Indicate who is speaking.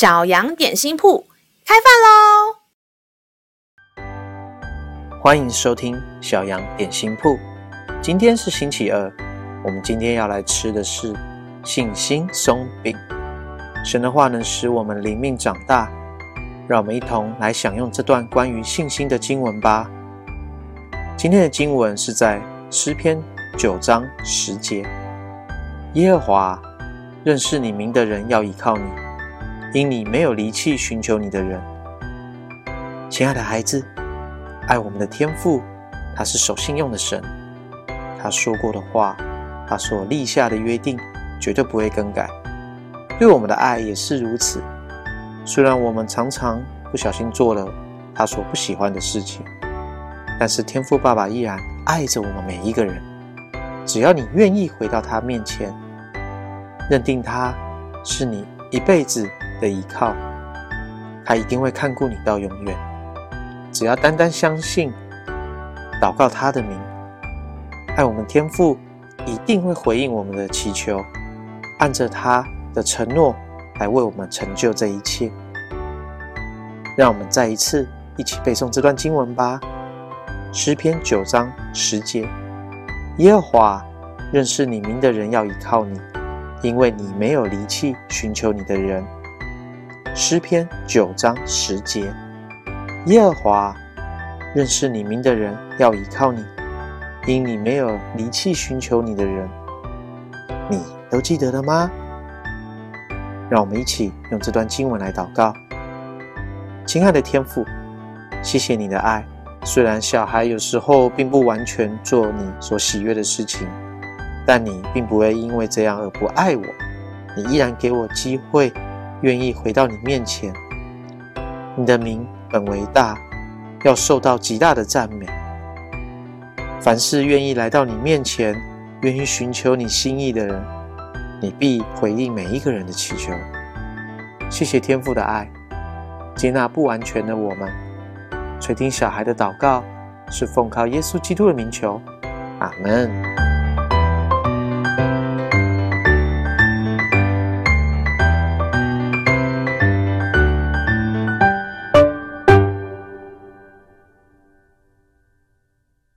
Speaker 1: 小羊点心铺开饭喽！
Speaker 2: 欢迎收听小羊点心铺。今天是星期二，我们今天要来吃的是信心松饼。神的话能使我们灵命长大，让我们一同来享用这段关于信心的经文吧。今天的经文是在诗篇九章十节：耶和华，认识你名的人要倚靠你。因你没有离弃寻求你的人，亲爱的孩子，爱我们的天父，他是守信用的神。他说过的话，他所立下的约定，绝对不会更改。对我们的爱也是如此。虽然我们常常不小心做了他所不喜欢的事情，但是天父爸爸依然爱着我们每一个人。只要你愿意回到他面前，认定他是你一辈子的依靠，他一定会看顾你到永远。只要单单相信，祷告他的名，爱我们天父一定会回应我们的祈求，按着他的承诺来为我们成就这一切。让我们再一次一起背诵这段经文吧。诗篇九章十节：耶和华，认识你名的人要倚靠你，因为你没有离弃寻求你的人。诗篇九章十节：耶和华，认识你名的人要倚靠你，因你没有离弃寻求你的人。你都记得了吗？让我们一起用这段经文来祷告。亲爱的天父，谢谢你的爱。虽然小孩有时候并不完全做你所喜悦的事情，但你并不会因为这样而不爱我。你依然给我机会。愿意回到你面前，你的名本为大，要受到极大的赞美。凡是愿意来到你面前，愿意寻求你心意的人，你必回应每一个人的祈求。谢谢天父的爱，接纳不完全的我们，垂听小孩的祷告，是奉靠耶稣基督的名求，阿门。